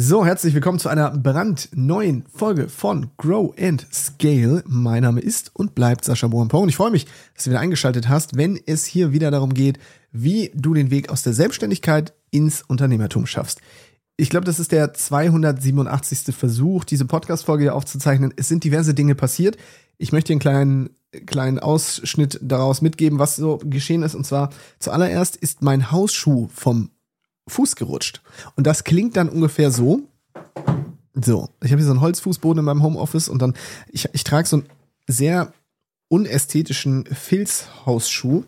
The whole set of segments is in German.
So, herzlich willkommen zu einer brandneuen Folge von Grow and Scale. Mein Name ist und bleibt Sascha Bohampo und ich freue mich, dass du wieder eingeschaltet hast, wenn es hier wieder darum geht, wie du den Weg aus der Selbstständigkeit ins Unternehmertum schaffst. Ich glaube, das ist der 287. Versuch, diese Podcast-Folge hier aufzuzeichnen. Es sind diverse Dinge passiert. Ich möchte einen kleinen, kleinen Ausschnitt daraus mitgeben, was so geschehen ist. Und zwar zuallererst ist mein Hausschuh vom Fuß gerutscht. Und das klingt dann ungefähr so. So, ich habe hier so einen Holzfußboden in meinem Homeoffice und dann, ich, ich trage so einen sehr unästhetischen Filzhausschuh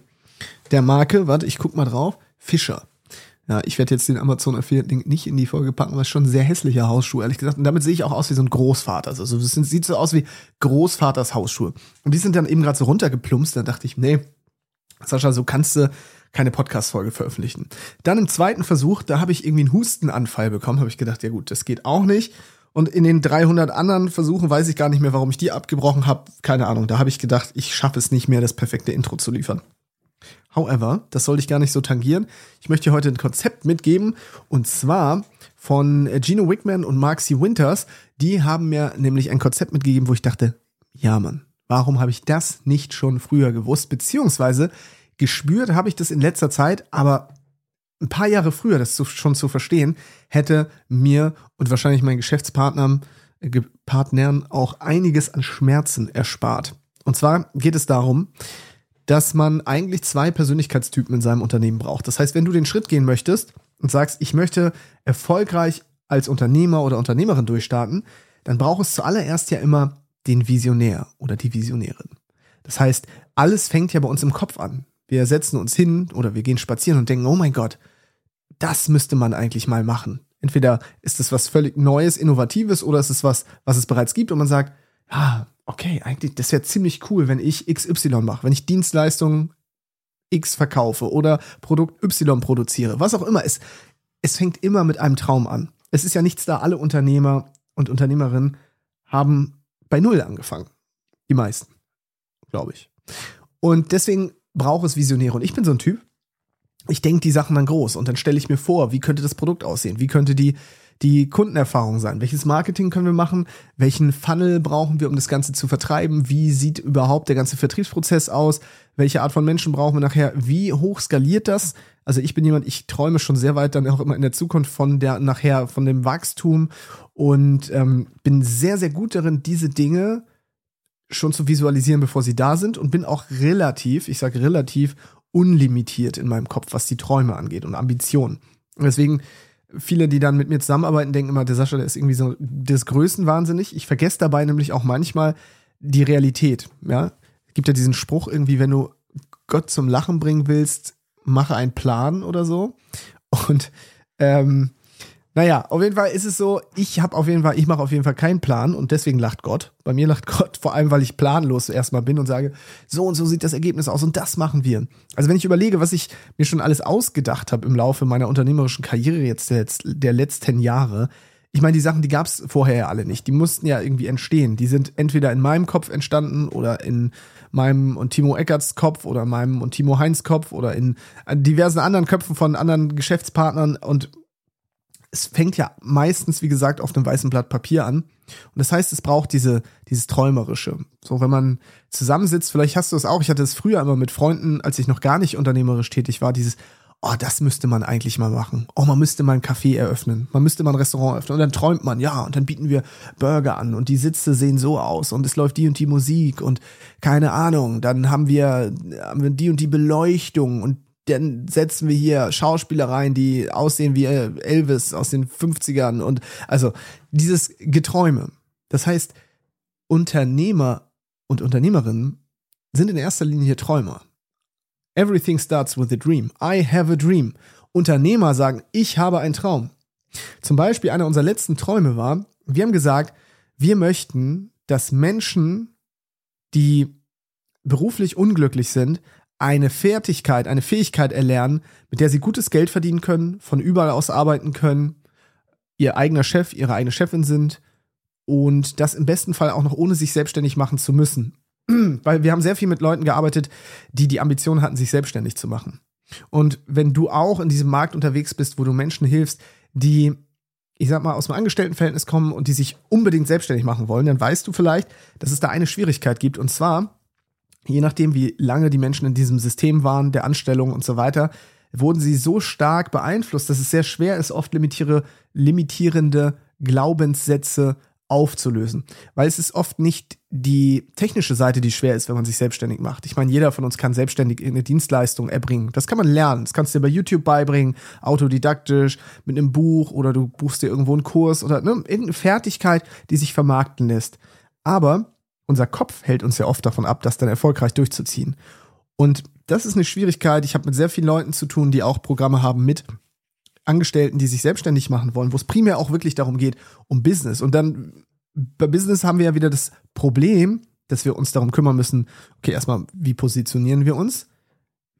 der Marke, warte, ich guck mal drauf, Fischer. Ja, ich werde jetzt den Amazon Affiliate Link nicht in die Folge packen, weil es schon ein sehr hässlicher Hausschuh, ehrlich gesagt. Und damit sehe ich auch aus wie so ein Großvater. Also es sieht so aus wie Großvaters Hausschuhe. Und die sind dann eben gerade so runtergeplumpst. Da dachte ich, nee, Sascha, so kannst du keine Podcast-Folge veröffentlichen. Dann im zweiten Versuch, da habe ich irgendwie einen Hustenanfall bekommen, habe ich gedacht, ja gut, das geht auch nicht. Und in den 300 anderen Versuchen weiß ich gar nicht mehr, warum ich die abgebrochen habe. Keine Ahnung. Da habe ich gedacht, ich schaffe es nicht mehr, das perfekte Intro zu liefern. However, das soll ich gar nicht so tangieren. Ich möchte dir heute ein Konzept mitgeben und zwar von Gino Wickman und Mark C. Winters. Die haben mir nämlich ein Konzept mitgegeben, wo ich dachte, ja Mann, warum habe ich das nicht schon früher gewusst? Beziehungsweise gespürt habe ich das in letzter Zeit, aber ein paar Jahre früher, das schon zu verstehen, hätte mir und wahrscheinlich meinen Geschäftspartnern äh, Partnern auch einiges an Schmerzen erspart. Und zwar geht es darum, dass man eigentlich zwei Persönlichkeitstypen in seinem Unternehmen braucht. Das heißt, wenn du den Schritt gehen möchtest und sagst, ich möchte erfolgreich als Unternehmer oder Unternehmerin durchstarten, dann braucht es zuallererst ja immer den Visionär oder die Visionärin. Das heißt, alles fängt ja bei uns im Kopf an. Wir setzen uns hin oder wir gehen spazieren und denken, oh mein Gott, das müsste man eigentlich mal machen. Entweder ist es was völlig Neues, Innovatives oder ist es was, was es bereits gibt und man sagt, ja, okay, eigentlich, das wäre ziemlich cool, wenn ich XY mache, wenn ich Dienstleistungen X verkaufe oder Produkt Y produziere, was auch immer. Es, es fängt immer mit einem Traum an. Es ist ja nichts da, alle Unternehmer und Unternehmerinnen haben bei Null angefangen. Die meisten, glaube ich. Und deswegen brauche es Visionäre. Und ich bin so ein Typ, ich denke die Sachen dann groß und dann stelle ich mir vor, wie könnte das Produkt aussehen? Wie könnte die, die Kundenerfahrung sein? Welches Marketing können wir machen? Welchen Funnel brauchen wir, um das Ganze zu vertreiben? Wie sieht überhaupt der ganze Vertriebsprozess aus? Welche Art von Menschen brauchen wir nachher? Wie hoch skaliert das? Also ich bin jemand, ich träume schon sehr weit dann auch immer in der Zukunft von der nachher von dem Wachstum und ähm, bin sehr, sehr gut darin, diese Dinge schon zu visualisieren, bevor sie da sind und bin auch relativ, ich sage relativ, unlimitiert in meinem Kopf, was die Träume angeht und Ambitionen. deswegen, viele, die dann mit mir zusammenarbeiten, denken immer, der Sascha, der ist irgendwie so des Größten wahnsinnig. Ich vergesse dabei nämlich auch manchmal die Realität. Ja, gibt ja diesen Spruch irgendwie, wenn du Gott zum Lachen bringen willst, mache einen Plan oder so. Und ähm, naja, auf jeden Fall ist es so, ich habe auf jeden Fall, ich mache auf jeden Fall keinen Plan und deswegen lacht Gott. Bei mir lacht Gott, vor allem, weil ich planlos erstmal bin und sage, so und so sieht das Ergebnis aus und das machen wir. Also wenn ich überlege, was ich mir schon alles ausgedacht habe im Laufe meiner unternehmerischen Karriere jetzt der, der letzten Jahre, ich meine, die Sachen, die gab es vorher ja alle nicht. Die mussten ja irgendwie entstehen. Die sind entweder in meinem Kopf entstanden oder in meinem und Timo Eckerts Kopf oder meinem und Timo Heinz Kopf oder in diversen anderen Köpfen von anderen Geschäftspartnern und es fängt ja meistens, wie gesagt, auf einem weißen Blatt Papier an. Und das heißt, es braucht diese, dieses Träumerische. So, wenn man zusammensitzt, vielleicht hast du es auch, ich hatte es früher immer mit Freunden, als ich noch gar nicht unternehmerisch tätig war, dieses, oh, das müsste man eigentlich mal machen. Oh, man müsste mal ein Café eröffnen. Man müsste mal ein Restaurant öffnen. Und dann träumt man, ja, und dann bieten wir Burger an und die Sitze sehen so aus und es läuft die und die Musik und keine Ahnung. Dann haben wir, haben wir die und die Beleuchtung und dann setzen wir hier Schauspieler rein, die aussehen wie äh, Elvis aus den 50ern und also dieses Geträume. Das heißt, Unternehmer und Unternehmerinnen sind in erster Linie Träumer. Everything starts with a dream. I have a dream. Unternehmer sagen, ich habe einen Traum. Zum Beispiel einer unserer letzten Träume war, wir haben gesagt, wir möchten, dass Menschen, die beruflich unglücklich sind, eine Fertigkeit, eine Fähigkeit erlernen, mit der sie gutes Geld verdienen können, von überall aus arbeiten können, ihr eigener Chef, ihre eigene Chefin sind und das im besten Fall auch noch ohne sich selbstständig machen zu müssen. Weil wir haben sehr viel mit Leuten gearbeitet, die die Ambition hatten, sich selbstständig zu machen. Und wenn du auch in diesem Markt unterwegs bist, wo du Menschen hilfst, die ich sag mal, aus dem Angestelltenverhältnis kommen und die sich unbedingt selbstständig machen wollen, dann weißt du vielleicht, dass es da eine Schwierigkeit gibt. Und zwar, je nachdem, wie lange die Menschen in diesem System waren, der Anstellung und so weiter, wurden sie so stark beeinflusst, dass es sehr schwer ist, oft limitierende Glaubenssätze aufzulösen. Weil es ist oft nicht die technische Seite, die schwer ist, wenn man sich selbstständig macht. Ich meine, jeder von uns kann selbstständig eine Dienstleistung erbringen. Das kann man lernen. Das kannst du dir bei YouTube beibringen, autodidaktisch, mit einem Buch oder du buchst dir irgendwo einen Kurs oder ne, irgendeine Fertigkeit, die sich vermarkten lässt. Aber unser Kopf hält uns ja oft davon ab, das dann erfolgreich durchzuziehen. Und das ist eine Schwierigkeit. Ich habe mit sehr vielen Leuten zu tun, die auch Programme haben mit Angestellten, die sich selbstständig machen wollen, wo es primär auch wirklich darum geht, um Business. Und dann bei Business haben wir ja wieder das Problem, dass wir uns darum kümmern müssen, okay, erstmal, wie positionieren wir uns?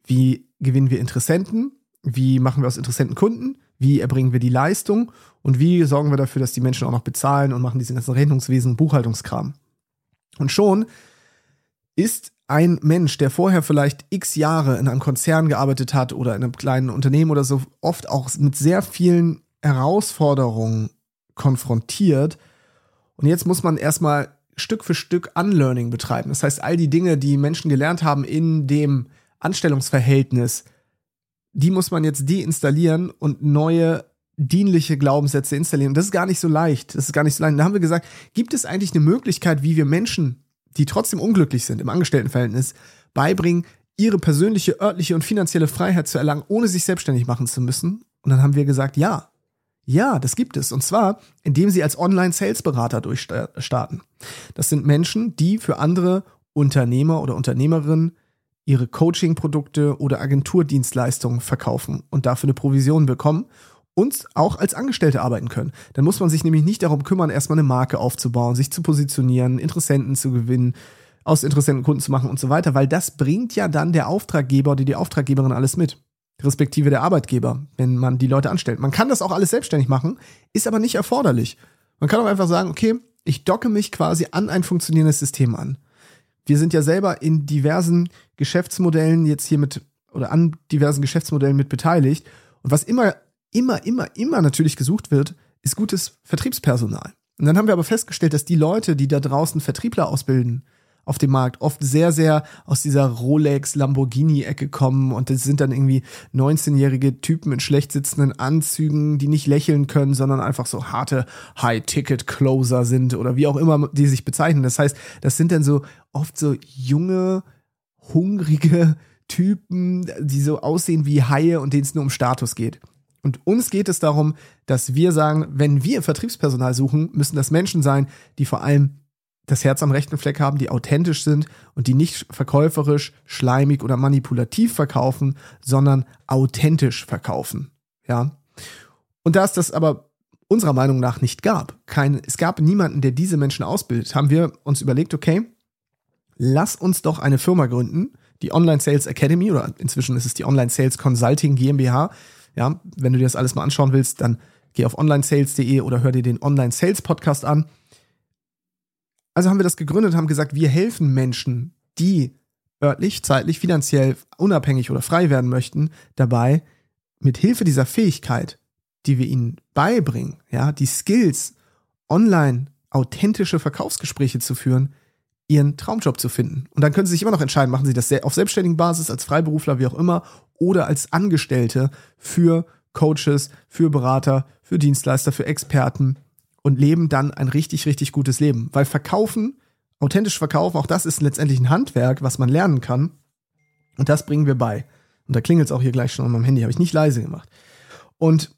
Wie gewinnen wir Interessenten? Wie machen wir aus Interessenten Kunden? Wie erbringen wir die Leistung? Und wie sorgen wir dafür, dass die Menschen auch noch bezahlen und machen diesen ganzen Rechnungswesen und Buchhaltungskram? Und schon ist ein Mensch, der vorher vielleicht x Jahre in einem Konzern gearbeitet hat oder in einem kleinen Unternehmen oder so, oft auch mit sehr vielen Herausforderungen konfrontiert. Und jetzt muss man erstmal Stück für Stück Unlearning betreiben. Das heißt, all die Dinge, die Menschen gelernt haben in dem Anstellungsverhältnis, die muss man jetzt deinstallieren und neue dienliche Glaubenssätze installieren. Und das ist gar nicht so leicht. Das ist gar nicht so leicht. Da haben wir gesagt, gibt es eigentlich eine Möglichkeit, wie wir Menschen die trotzdem unglücklich sind im Angestelltenverhältnis, beibringen, ihre persönliche, örtliche und finanzielle Freiheit zu erlangen, ohne sich selbstständig machen zu müssen. Und dann haben wir gesagt, ja, ja, das gibt es. Und zwar, indem sie als Online-Sales-Berater durchstarten. Das sind Menschen, die für andere Unternehmer oder Unternehmerinnen ihre Coaching-Produkte oder Agenturdienstleistungen verkaufen und dafür eine Provision bekommen und auch als Angestellte arbeiten können. Dann muss man sich nämlich nicht darum kümmern, erstmal eine Marke aufzubauen, sich zu positionieren, Interessenten zu gewinnen, aus Interessenten Kunden zu machen und so weiter, weil das bringt ja dann der Auftraggeber oder die Auftraggeberin alles mit. Respektive der Arbeitgeber, wenn man die Leute anstellt. Man kann das auch alles selbstständig machen, ist aber nicht erforderlich. Man kann auch einfach sagen, okay, ich docke mich quasi an ein funktionierendes System an. Wir sind ja selber in diversen Geschäftsmodellen jetzt hier mit oder an diversen Geschäftsmodellen mit beteiligt. Und was immer immer, immer, immer natürlich gesucht wird, ist gutes Vertriebspersonal. Und dann haben wir aber festgestellt, dass die Leute, die da draußen Vertriebler ausbilden, auf dem Markt oft sehr, sehr aus dieser Rolex, Lamborghini-Ecke kommen und das sind dann irgendwie 19-jährige Typen in schlecht sitzenden Anzügen, die nicht lächeln können, sondern einfach so harte High-Ticket-Closer sind oder wie auch immer die sich bezeichnen. Das heißt, das sind dann so oft so junge, hungrige Typen, die so aussehen wie Haie und denen es nur um Status geht. Und uns geht es darum, dass wir sagen, wenn wir Vertriebspersonal suchen, müssen das Menschen sein, die vor allem das Herz am rechten Fleck haben, die authentisch sind und die nicht verkäuferisch, schleimig oder manipulativ verkaufen, sondern authentisch verkaufen. Ja. Und da es das aber unserer Meinung nach nicht gab, kein, es gab niemanden, der diese Menschen ausbildet, haben wir uns überlegt, okay, lass uns doch eine Firma gründen, die Online Sales Academy oder inzwischen ist es die Online Sales Consulting GmbH, ja, wenn du dir das alles mal anschauen willst, dann geh auf onlinesales.de oder hör dir den Online Sales Podcast an. Also haben wir das gegründet, haben gesagt, wir helfen Menschen, die örtlich, zeitlich, finanziell unabhängig oder frei werden möchten, dabei mit Hilfe dieser Fähigkeit, die wir ihnen beibringen, ja, die Skills, online authentische Verkaufsgespräche zu führen, ihren Traumjob zu finden. Und dann können sie sich immer noch entscheiden, machen sie das auf selbstständigen Basis, als Freiberufler, wie auch immer, oder als Angestellte für Coaches, für Berater, für Dienstleister, für Experten und leben dann ein richtig, richtig gutes Leben. Weil verkaufen, authentisch verkaufen, auch das ist letztendlich ein Handwerk, was man lernen kann. Und das bringen wir bei. Und da klingelt es auch hier gleich schon an meinem Handy, habe ich nicht leise gemacht. Und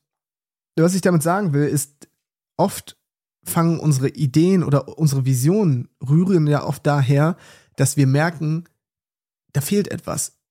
was ich damit sagen will, ist, oft fangen unsere Ideen oder unsere Visionen rühren ja oft daher, dass wir merken, da fehlt etwas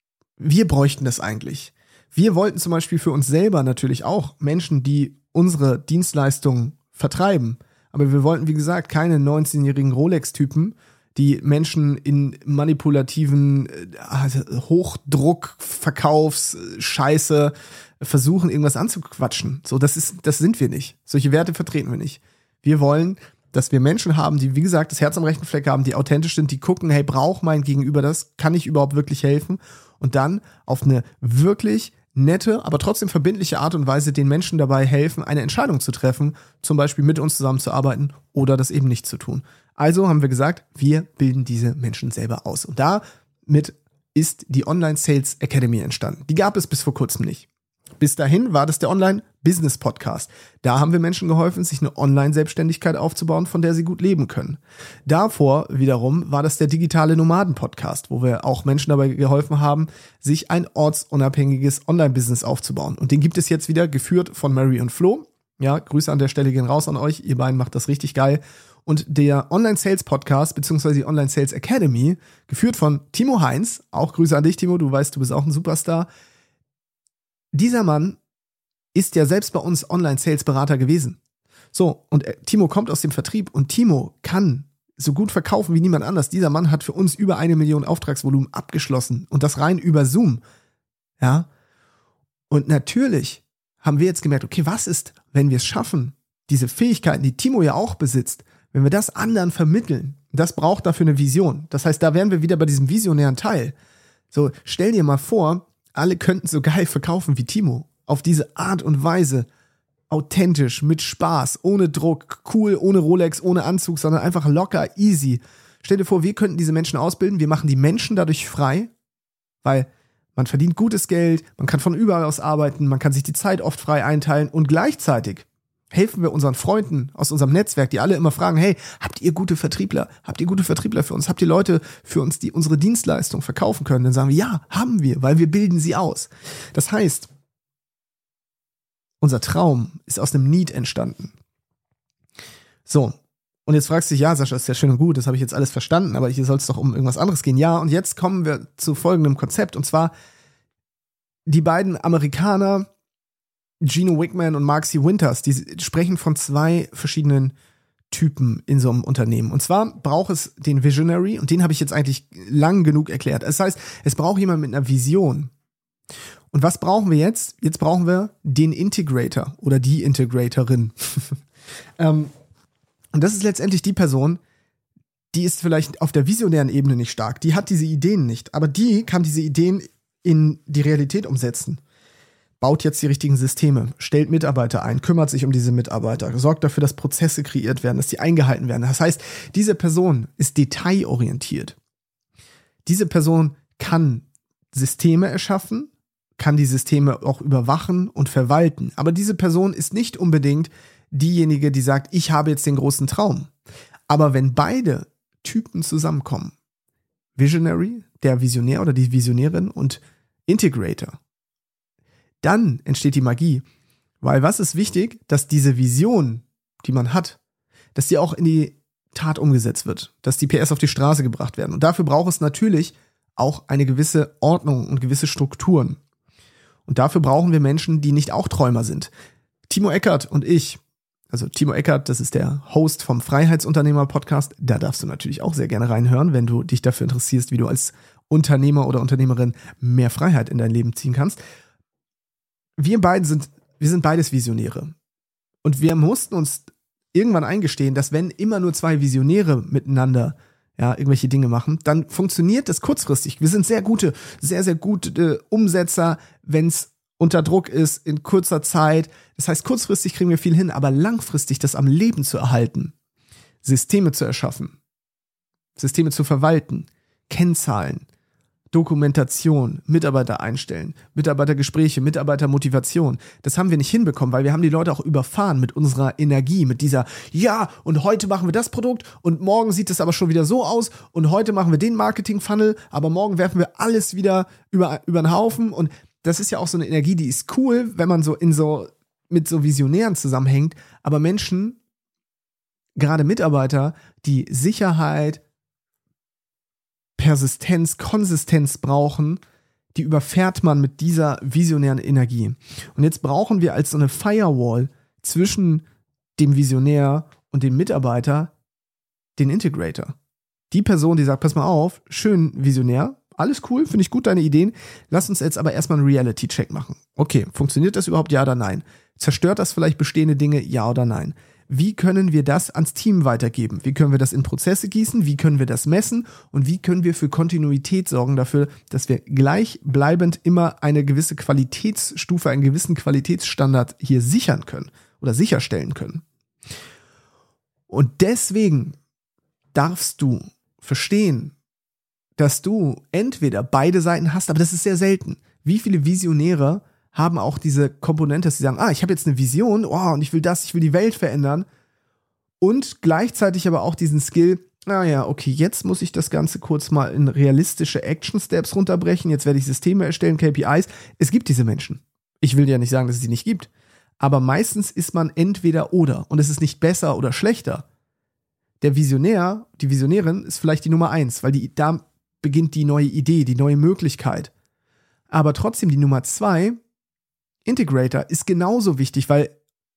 wir bräuchten das eigentlich. Wir wollten zum Beispiel für uns selber natürlich auch Menschen, die unsere Dienstleistungen vertreiben. Aber wir wollten, wie gesagt, keine 19-jährigen Rolex-Typen, die Menschen in manipulativen äh, Hochdruck, Verkaufs, Scheiße versuchen, irgendwas anzuquatschen. So, das ist, das sind wir nicht. Solche Werte vertreten wir nicht. Wir wollen, dass wir Menschen haben, die, wie gesagt, das Herz am rechten Fleck haben, die authentisch sind, die gucken, hey, braucht mein Gegenüber das? Kann ich überhaupt wirklich helfen? und dann auf eine wirklich nette, aber trotzdem verbindliche Art und Weise den Menschen dabei helfen, eine Entscheidung zu treffen, zum Beispiel mit uns zusammenzuarbeiten oder das eben nicht zu tun. Also haben wir gesagt, wir bilden diese Menschen selber aus. Und damit ist die Online Sales Academy entstanden. Die gab es bis vor kurzem nicht. Bis dahin war das der Online Business Podcast. Da haben wir Menschen geholfen, sich eine Online-Selbstständigkeit aufzubauen, von der sie gut leben können. Davor wiederum war das der digitale Nomaden Podcast, wo wir auch Menschen dabei geholfen haben, sich ein ortsunabhängiges Online-Business aufzubauen. Und den gibt es jetzt wieder geführt von Mary und Flo. Ja, Grüße an der Stelle gehen raus an euch. Ihr beiden macht das richtig geil. Und der Online Sales Podcast, beziehungsweise die Online Sales Academy, geführt von Timo Heinz. Auch Grüße an dich, Timo. Du weißt, du bist auch ein Superstar dieser Mann ist ja selbst bei uns Online-Sales-Berater gewesen. So, und äh, Timo kommt aus dem Vertrieb und Timo kann so gut verkaufen wie niemand anders. Dieser Mann hat für uns über eine Million Auftragsvolumen abgeschlossen und das rein über Zoom. Ja. Und natürlich haben wir jetzt gemerkt, okay, was ist, wenn wir es schaffen, diese Fähigkeiten, die Timo ja auch besitzt, wenn wir das anderen vermitteln, das braucht dafür eine Vision. Das heißt, da wären wir wieder bei diesem visionären Teil. So, stell dir mal vor, alle könnten so geil verkaufen wie Timo. Auf diese Art und Weise. Authentisch, mit Spaß, ohne Druck, cool, ohne Rolex, ohne Anzug, sondern einfach locker, easy. Stell dir vor, wir könnten diese Menschen ausbilden, wir machen die Menschen dadurch frei, weil man verdient gutes Geld, man kann von überall aus arbeiten, man kann sich die Zeit oft frei einteilen und gleichzeitig helfen wir unseren Freunden aus unserem Netzwerk, die alle immer fragen, hey, habt ihr gute Vertriebler? Habt ihr gute Vertriebler für uns? Habt ihr Leute für uns, die unsere Dienstleistung verkaufen können? Dann sagen wir, ja, haben wir, weil wir bilden sie aus. Das heißt, unser Traum ist aus einem Need entstanden. So. Und jetzt fragst du dich, ja, Sascha, ist ja schön und gut, das habe ich jetzt alles verstanden, aber hier soll es doch um irgendwas anderes gehen. Ja, und jetzt kommen wir zu folgendem Konzept. Und zwar, die beiden Amerikaner, Gino Wickman und Mark C. Winters, die sprechen von zwei verschiedenen Typen in so einem Unternehmen. Und zwar braucht es den Visionary, und den habe ich jetzt eigentlich lang genug erklärt. Das heißt, es braucht jemand mit einer Vision. Und was brauchen wir jetzt? Jetzt brauchen wir den Integrator oder die Integratorin. ähm, und das ist letztendlich die Person, die ist vielleicht auf der visionären Ebene nicht stark. Die hat diese Ideen nicht, aber die kann diese Ideen in die Realität umsetzen baut jetzt die richtigen Systeme, stellt Mitarbeiter ein, kümmert sich um diese Mitarbeiter, sorgt dafür, dass Prozesse kreiert werden, dass die eingehalten werden. Das heißt, diese Person ist detailorientiert. Diese Person kann Systeme erschaffen, kann die Systeme auch überwachen und verwalten. Aber diese Person ist nicht unbedingt diejenige, die sagt, ich habe jetzt den großen Traum. Aber wenn beide Typen zusammenkommen, Visionary, der Visionär oder die Visionärin und Integrator, dann entsteht die Magie. Weil was ist wichtig, dass diese Vision, die man hat, dass die auch in die Tat umgesetzt wird, dass die PS auf die Straße gebracht werden. Und dafür braucht es natürlich auch eine gewisse Ordnung und gewisse Strukturen. Und dafür brauchen wir Menschen, die nicht auch Träumer sind. Timo Eckert und ich, also Timo Eckert, das ist der Host vom Freiheitsunternehmer Podcast, da darfst du natürlich auch sehr gerne reinhören, wenn du dich dafür interessierst, wie du als Unternehmer oder Unternehmerin mehr Freiheit in dein Leben ziehen kannst wir beiden sind, wir sind beides Visionäre. Und wir mussten uns irgendwann eingestehen, dass wenn immer nur zwei Visionäre miteinander ja, irgendwelche Dinge machen, dann funktioniert das kurzfristig. Wir sind sehr gute, sehr, sehr gute Umsetzer, wenn es unter Druck ist, in kurzer Zeit. Das heißt, kurzfristig kriegen wir viel hin, aber langfristig das am Leben zu erhalten, Systeme zu erschaffen, Systeme zu verwalten, Kennzahlen, Dokumentation, Mitarbeiter einstellen, Mitarbeitergespräche, Mitarbeitermotivation. Das haben wir nicht hinbekommen, weil wir haben die Leute auch überfahren mit unserer Energie, mit dieser, ja, und heute machen wir das Produkt und morgen sieht es aber schon wieder so aus und heute machen wir den Marketing-Funnel, aber morgen werfen wir alles wieder über, über den Haufen und das ist ja auch so eine Energie, die ist cool, wenn man so in so, mit so Visionären zusammenhängt, aber Menschen, gerade Mitarbeiter, die Sicherheit, Persistenz, Konsistenz brauchen, die überfährt man mit dieser visionären Energie. Und jetzt brauchen wir als so eine Firewall zwischen dem Visionär und dem Mitarbeiter den Integrator. Die Person, die sagt, pass mal auf, schön visionär, alles cool, finde ich gut deine Ideen. Lass uns jetzt aber erstmal einen Reality-Check machen. Okay, funktioniert das überhaupt? Ja oder nein? Zerstört das vielleicht bestehende Dinge? Ja oder nein? Wie können wir das ans Team weitergeben? Wie können wir das in Prozesse gießen? Wie können wir das messen? Und wie können wir für Kontinuität sorgen dafür, dass wir gleichbleibend immer eine gewisse Qualitätsstufe, einen gewissen Qualitätsstandard hier sichern können oder sicherstellen können? Und deswegen darfst du verstehen, dass du entweder beide Seiten hast, aber das ist sehr selten. Wie viele Visionäre haben auch diese Komponente, dass sie sagen, ah, ich habe jetzt eine Vision, oh, und ich will das, ich will die Welt verändern. Und gleichzeitig aber auch diesen Skill, ah okay, jetzt muss ich das Ganze kurz mal in realistische Action Steps runterbrechen, jetzt werde ich Systeme erstellen, KPIs. Es gibt diese Menschen. Ich will ja nicht sagen, dass es sie nicht gibt. Aber meistens ist man entweder oder und es ist nicht besser oder schlechter. Der Visionär, die Visionärin ist vielleicht die Nummer eins, weil die, da beginnt die neue Idee, die neue Möglichkeit. Aber trotzdem die Nummer zwei Integrator ist genauso wichtig, weil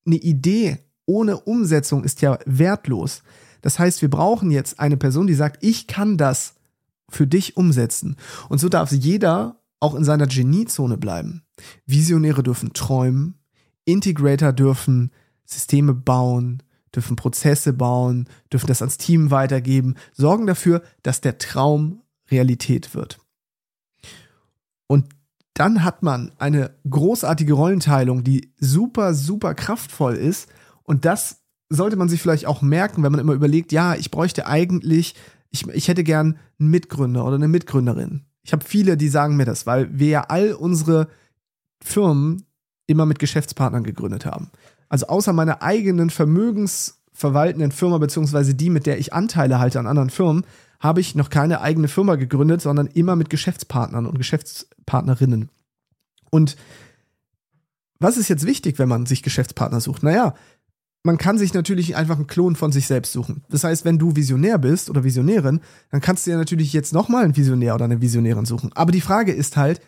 eine Idee ohne Umsetzung ist ja wertlos. Das heißt, wir brauchen jetzt eine Person, die sagt, ich kann das für dich umsetzen. Und so darf jeder auch in seiner Geniezone bleiben. Visionäre dürfen träumen, Integrator dürfen Systeme bauen, dürfen Prozesse bauen, dürfen das ans Team weitergeben, sorgen dafür, dass der Traum Realität wird. Und dann hat man eine großartige Rollenteilung, die super, super kraftvoll ist. Und das sollte man sich vielleicht auch merken, wenn man immer überlegt, ja, ich bräuchte eigentlich, ich, ich hätte gern einen Mitgründer oder eine Mitgründerin. Ich habe viele, die sagen mir das, weil wir ja all unsere Firmen immer mit Geschäftspartnern gegründet haben. Also außer meiner eigenen vermögensverwaltenden Firma, beziehungsweise die, mit der ich Anteile halte an anderen Firmen, habe ich noch keine eigene Firma gegründet, sondern immer mit Geschäftspartnern und Geschäftspartnerinnen. Und was ist jetzt wichtig, wenn man sich Geschäftspartner sucht? Naja, man kann sich natürlich einfach einen Klon von sich selbst suchen. Das heißt, wenn du Visionär bist oder Visionärin, dann kannst du ja natürlich jetzt nochmal einen Visionär oder eine Visionärin suchen. Aber die Frage ist halt,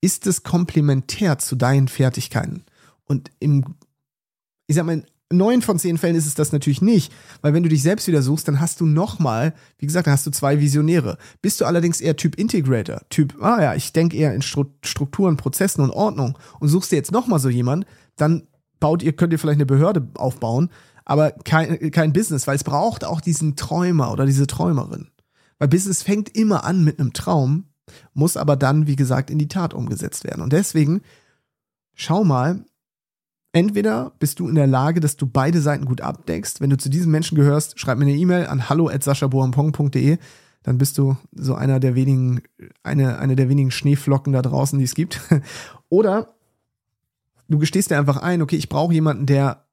ist es komplementär zu deinen Fertigkeiten? Und im, ich sag mal, neun von zehn Fällen ist es das natürlich nicht, weil wenn du dich selbst wieder suchst, dann hast du nochmal, wie gesagt, dann hast du zwei Visionäre. Bist du allerdings eher Typ Integrator, Typ, ah ja, ich denke eher in Strukturen, Prozessen und Ordnung und suchst dir jetzt nochmal so jemanden, dann baut ihr, könnt ihr vielleicht eine Behörde aufbauen, aber kein, kein Business, weil es braucht auch diesen Träumer oder diese Träumerin. Weil Business fängt immer an mit einem Traum, muss aber dann, wie gesagt, in die Tat umgesetzt werden. Und deswegen, schau mal, Entweder bist du in der Lage, dass du beide Seiten gut abdeckst. Wenn du zu diesen Menschen gehörst, schreib mir eine E-Mail an hallo@saschaboampong.de. Dann bist du so einer der wenigen, eine, eine der wenigen Schneeflocken da draußen, die es gibt. Oder du gestehst dir einfach ein, okay, ich brauche jemanden, der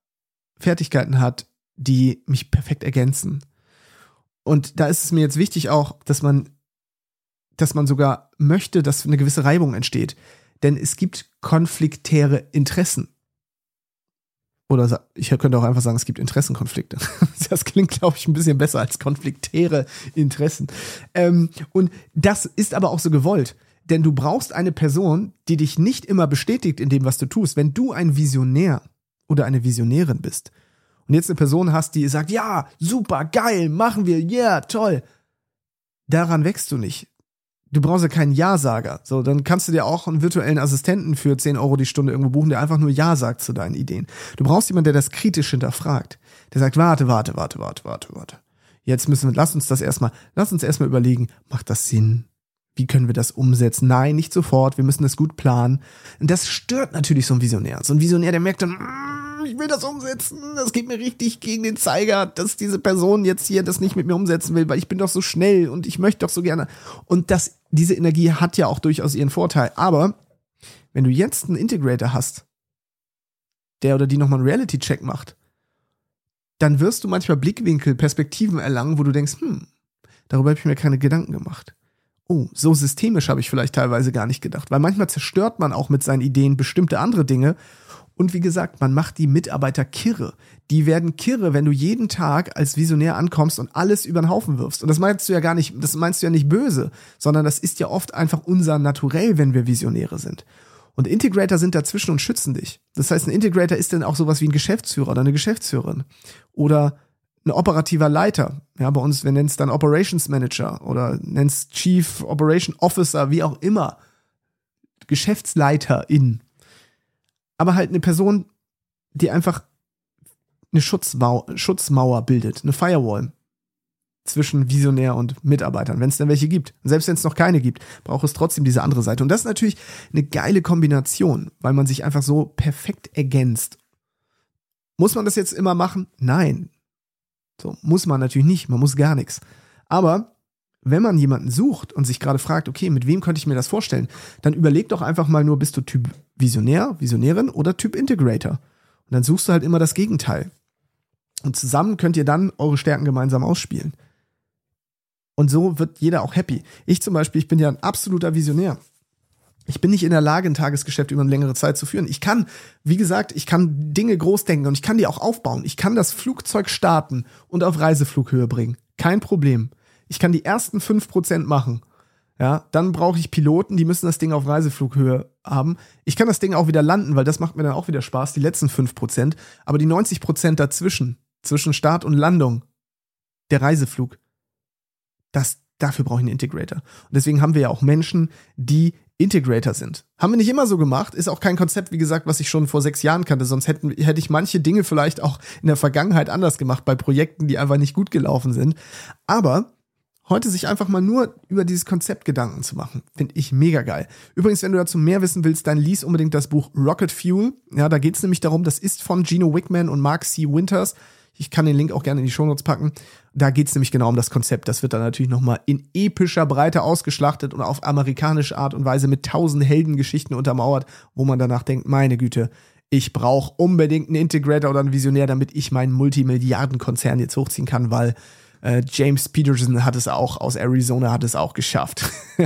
Fertigkeiten hat, die mich perfekt ergänzen. Und da ist es mir jetzt wichtig auch, dass man, dass man sogar möchte, dass eine gewisse Reibung entsteht. Denn es gibt konfliktäre Interessen. Oder ich könnte auch einfach sagen, es gibt Interessenkonflikte. Das klingt, glaube ich, ein bisschen besser als konfliktäre Interessen. Ähm, und das ist aber auch so gewollt. Denn du brauchst eine Person, die dich nicht immer bestätigt in dem, was du tust. Wenn du ein Visionär oder eine Visionärin bist und jetzt eine Person hast, die sagt, ja, super, geil, machen wir, yeah, toll. Daran wächst du nicht du brauchst ja keinen Ja-Sager. So, dann kannst du dir auch einen virtuellen Assistenten für 10 Euro die Stunde irgendwo buchen, der einfach nur Ja sagt zu deinen Ideen. Du brauchst jemanden, der das kritisch hinterfragt. Der sagt, warte, warte, warte, warte, warte, warte. Jetzt müssen wir, lass uns das erstmal, lass uns erstmal überlegen, macht das Sinn? Wie können wir das umsetzen? Nein, nicht sofort. Wir müssen das gut planen. Und das stört natürlich so ein Visionär. So ein Visionär, der merkt dann, ich will das umsetzen. Das geht mir richtig gegen den Zeiger, dass diese Person jetzt hier das nicht mit mir umsetzen will, weil ich bin doch so schnell und ich möchte doch so gerne. Und das, diese Energie hat ja auch durchaus ihren Vorteil. Aber wenn du jetzt einen Integrator hast, der oder die nochmal einen Reality-Check macht, dann wirst du manchmal Blickwinkel, Perspektiven erlangen, wo du denkst, hm, darüber habe ich mir keine Gedanken gemacht oh, so systemisch habe ich vielleicht teilweise gar nicht gedacht. Weil manchmal zerstört man auch mit seinen Ideen bestimmte andere Dinge. Und wie gesagt, man macht die Mitarbeiter kirre. Die werden kirre, wenn du jeden Tag als Visionär ankommst und alles über den Haufen wirfst. Und das meinst du ja gar nicht, das meinst du ja nicht böse, sondern das ist ja oft einfach unser Naturell, wenn wir Visionäre sind. Und Integrator sind dazwischen und schützen dich. Das heißt, ein Integrator ist dann auch sowas wie ein Geschäftsführer oder eine Geschäftsführerin. Oder ein operativer Leiter. Ja, bei uns, wir nennen es dann Operations Manager oder nennen es Chief Operation Officer, wie auch immer. Geschäftsleiterin. Aber halt eine Person, die einfach eine Schutzmauer, Schutzmauer bildet, eine Firewall zwischen Visionär und Mitarbeitern, wenn es denn welche gibt. Und selbst wenn es noch keine gibt, braucht es trotzdem diese andere Seite. Und das ist natürlich eine geile Kombination, weil man sich einfach so perfekt ergänzt. Muss man das jetzt immer machen? Nein. So muss man natürlich nicht, man muss gar nichts. Aber wenn man jemanden sucht und sich gerade fragt, okay, mit wem könnte ich mir das vorstellen, dann überleg doch einfach mal nur, bist du Typ Visionär, Visionärin oder Typ Integrator? Und dann suchst du halt immer das Gegenteil. Und zusammen könnt ihr dann eure Stärken gemeinsam ausspielen. Und so wird jeder auch happy. Ich zum Beispiel, ich bin ja ein absoluter Visionär. Ich bin nicht in der Lage, ein Tagesgeschäft über eine längere Zeit zu führen. Ich kann, wie gesagt, ich kann Dinge groß denken und ich kann die auch aufbauen. Ich kann das Flugzeug starten und auf Reiseflughöhe bringen. Kein Problem. Ich kann die ersten fünf Prozent machen. Ja, dann brauche ich Piloten, die müssen das Ding auf Reiseflughöhe haben. Ich kann das Ding auch wieder landen, weil das macht mir dann auch wieder Spaß, die letzten fünf Prozent. Aber die 90 Prozent dazwischen, zwischen Start und Landung, der Reiseflug, das, dafür brauche ich einen Integrator. Und deswegen haben wir ja auch Menschen, die Integrator sind. Haben wir nicht immer so gemacht, ist auch kein Konzept, wie gesagt, was ich schon vor sechs Jahren kannte, sonst hätten, hätte ich manche Dinge vielleicht auch in der Vergangenheit anders gemacht bei Projekten, die einfach nicht gut gelaufen sind. Aber heute sich einfach mal nur über dieses Konzept Gedanken zu machen, finde ich mega geil. Übrigens, wenn du dazu mehr wissen willst, dann lies unbedingt das Buch Rocket Fuel. Ja, da geht es nämlich darum, das ist von Gino Wickman und Mark C. Winters. Ich kann den Link auch gerne in die Shownotes packen. Da geht es nämlich genau um das Konzept. Das wird dann natürlich nochmal in epischer Breite ausgeschlachtet und auf amerikanische Art und Weise mit tausend Heldengeschichten untermauert, wo man danach denkt, meine Güte, ich brauche unbedingt einen Integrator oder einen Visionär, damit ich meinen Multimilliardenkonzern jetzt hochziehen kann, weil äh, James Peterson hat es auch aus Arizona hat es auch geschafft.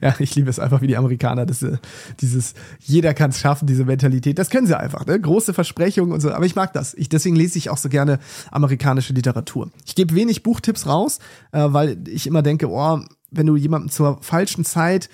ja, ich liebe es einfach, wie die Amerikaner das, äh, dieses jeder kann es schaffen, diese Mentalität. Das können sie einfach, ne? Große Versprechungen und so. Aber ich mag das. Ich, deswegen lese ich auch so gerne amerikanische Literatur. Ich gebe wenig Buchtipps raus, äh, weil ich immer denke, oh, wenn du jemandem zur falschen Zeit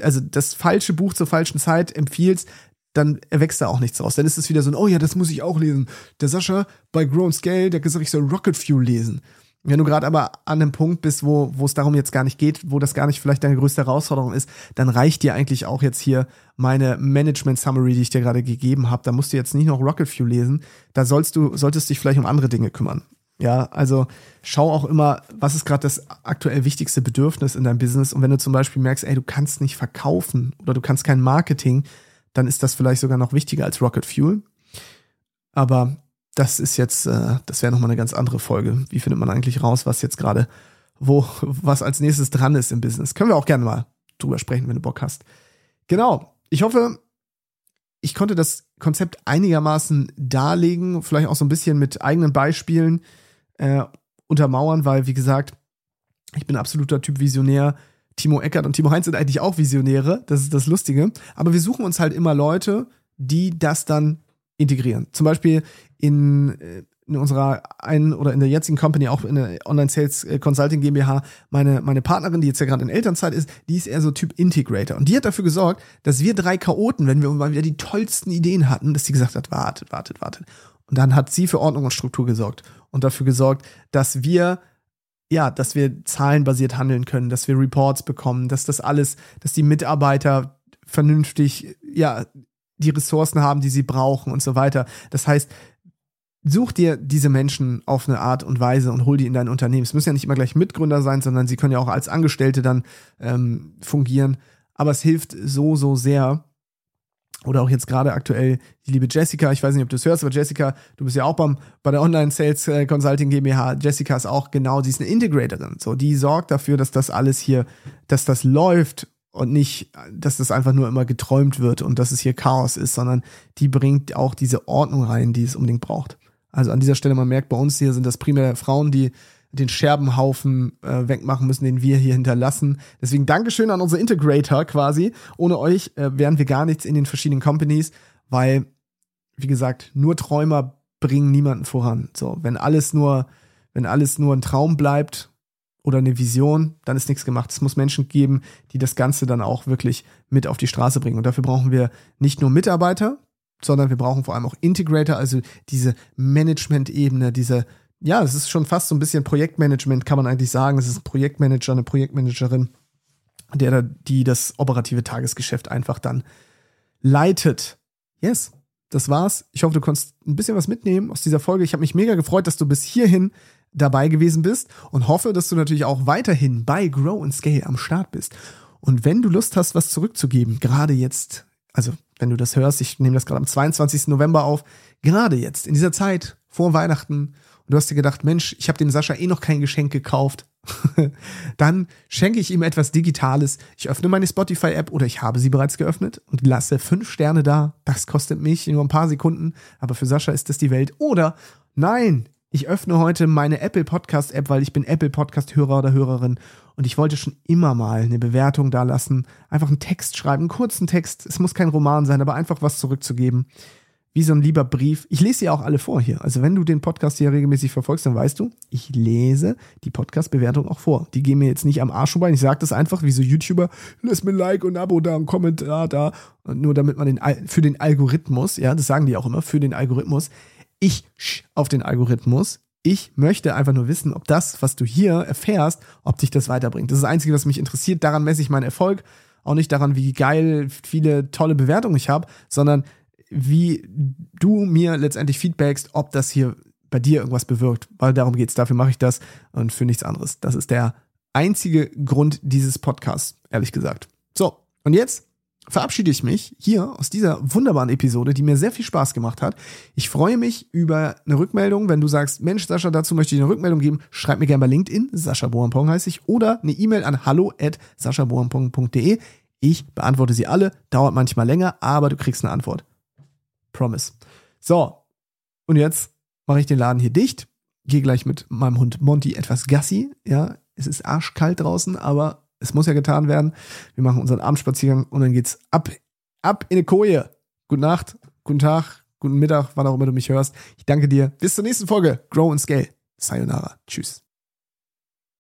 also das falsche Buch zur falschen Zeit empfiehlst, dann erwächst da auch nichts raus. Dann ist es wieder so ein, oh ja, das muss ich auch lesen. Der Sascha bei Grown Scale, der gesagt, ich soll Rocket Fuel lesen. Wenn du gerade aber an einem Punkt bist, wo, wo es darum jetzt gar nicht geht, wo das gar nicht vielleicht deine größte Herausforderung ist, dann reicht dir eigentlich auch jetzt hier meine Management Summary, die ich dir gerade gegeben habe. Da musst du jetzt nicht noch Rocket Fuel lesen. Da sollst du, solltest dich vielleicht um andere Dinge kümmern. Ja, also schau auch immer, was ist gerade das aktuell wichtigste Bedürfnis in deinem Business. Und wenn du zum Beispiel merkst, ey, du kannst nicht verkaufen oder du kannst kein Marketing, dann ist das vielleicht sogar noch wichtiger als Rocket Fuel. Aber das ist jetzt, äh, das wäre nochmal eine ganz andere Folge. Wie findet man eigentlich raus, was jetzt gerade, wo, was als nächstes dran ist im Business? Können wir auch gerne mal drüber sprechen, wenn du Bock hast. Genau. Ich hoffe, ich konnte das Konzept einigermaßen darlegen, vielleicht auch so ein bisschen mit eigenen Beispielen äh, untermauern, weil, wie gesagt, ich bin absoluter Typ Visionär. Timo Eckert und Timo Heinz sind eigentlich auch Visionäre, das ist das Lustige. Aber wir suchen uns halt immer Leute, die das dann integrieren. Zum Beispiel in, äh, in unserer einen oder in der jetzigen Company, auch in der Online Sales äh, Consulting GmbH, meine, meine Partnerin, die jetzt ja gerade in Elternzeit ist, die ist eher so Typ Integrator. Und die hat dafür gesorgt, dass wir drei Chaoten, wenn wir mal wieder die tollsten Ideen hatten, dass sie gesagt hat, wartet, wartet, wartet. Und dann hat sie für Ordnung und Struktur gesorgt und dafür gesorgt, dass wir ja, dass wir zahlenbasiert handeln können, dass wir Reports bekommen, dass das alles, dass die Mitarbeiter vernünftig, ja, die Ressourcen haben, die sie brauchen und so weiter. Das heißt, such dir diese Menschen auf eine Art und Weise und hol die in dein Unternehmen. Es müssen ja nicht immer gleich Mitgründer sein, sondern sie können ja auch als Angestellte dann ähm, fungieren. Aber es hilft so, so sehr. Oder auch jetzt gerade aktuell die liebe Jessica, ich weiß nicht, ob du es hörst, aber Jessica, du bist ja auch beim, bei der Online Sales äh, Consulting GmbH. Jessica ist auch genau, sie ist eine Integratorin. So, die sorgt dafür, dass das alles hier, dass das läuft und nicht, dass das einfach nur immer geträumt wird und dass es hier Chaos ist, sondern die bringt auch diese Ordnung rein, die es unbedingt braucht. Also an dieser Stelle, man merkt, bei uns hier sind das primär Frauen, die den Scherbenhaufen äh, wegmachen müssen, den wir hier hinterlassen. Deswegen Dankeschön an unsere Integrator quasi. Ohne euch äh, wären wir gar nichts in den verschiedenen Companies, weil, wie gesagt, nur Träumer bringen niemanden voran. So, wenn alles nur, wenn alles nur ein Traum bleibt oder eine Vision, dann ist nichts gemacht. Es muss Menschen geben, die das Ganze dann auch wirklich mit auf die Straße bringen. Und dafür brauchen wir nicht nur Mitarbeiter, sondern wir brauchen vor allem auch Integrator, also diese Management-Ebene, diese, ja, es ist schon fast so ein bisschen Projektmanagement, kann man eigentlich sagen. Es ist ein Projektmanager, eine Projektmanagerin, der, die das operative Tagesgeschäft einfach dann leitet. Yes. das war's. Ich hoffe, du konntest ein bisschen was mitnehmen aus dieser Folge. Ich habe mich mega gefreut, dass du bis hierhin dabei gewesen bist und hoffe, dass du natürlich auch weiterhin bei Grow and Scale am Start bist. Und wenn du Lust hast, was zurückzugeben, gerade jetzt, also wenn du das hörst, ich nehme das gerade am 22. November auf, gerade jetzt, in dieser Zeit vor Weihnachten, und du hast dir gedacht, Mensch, ich habe dem Sascha eh noch kein Geschenk gekauft, dann schenke ich ihm etwas Digitales. Ich öffne meine Spotify-App oder ich habe sie bereits geöffnet und lasse fünf Sterne da. Das kostet mich nur ein paar Sekunden, aber für Sascha ist das die Welt. Oder nein, ich öffne heute meine Apple Podcast App, weil ich bin Apple Podcast Hörer oder Hörerin und ich wollte schon immer mal eine Bewertung da lassen, einfach einen Text schreiben, einen kurzen Text. Es muss kein Roman sein, aber einfach was zurückzugeben wie so ein lieber Brief. Ich lese sie auch alle vor hier. Also wenn du den Podcast hier regelmäßig verfolgst, dann weißt du, ich lese die Podcast-Bewertung auch vor. Die gehen mir jetzt nicht am Arsch vorbei. Ich sage das einfach wie so YouTuber, lass mir ein Like und ein Abo da, ein Kommentar da. Nur damit man den, für den Algorithmus, ja, das sagen die auch immer, für den Algorithmus. Ich auf den Algorithmus. Ich möchte einfach nur wissen, ob das, was du hier erfährst, ob dich das weiterbringt. Das ist das Einzige, was mich interessiert. Daran messe ich meinen Erfolg. Auch nicht daran, wie geil viele tolle Bewertungen ich habe, sondern wie du mir letztendlich feedbackst, ob das hier bei dir irgendwas bewirkt, weil darum geht's. Dafür mache ich das und für nichts anderes. Das ist der einzige Grund dieses Podcasts, ehrlich gesagt. So, und jetzt verabschiede ich mich hier aus dieser wunderbaren Episode, die mir sehr viel Spaß gemacht hat. Ich freue mich über eine Rückmeldung. Wenn du sagst, Mensch, Sascha, dazu möchte ich eine Rückmeldung geben, schreib mir gerne bei LinkedIn, Sascha Boampong heiße ich, oder eine E-Mail an hallo at saschaboampong.de. Ich beantworte sie alle, dauert manchmal länger, aber du kriegst eine Antwort. Promise. So, und jetzt mache ich den Laden hier dicht, gehe gleich mit meinem Hund Monty etwas Gassi. Ja, es ist arschkalt draußen, aber es muss ja getan werden. Wir machen unseren Abendspaziergang und dann geht's ab, ab in eine Koje. Gute Nacht, guten Tag, guten Mittag, wann auch immer du mich hörst. Ich danke dir. Bis zur nächsten Folge. Grow and Scale. Sayonara. Tschüss.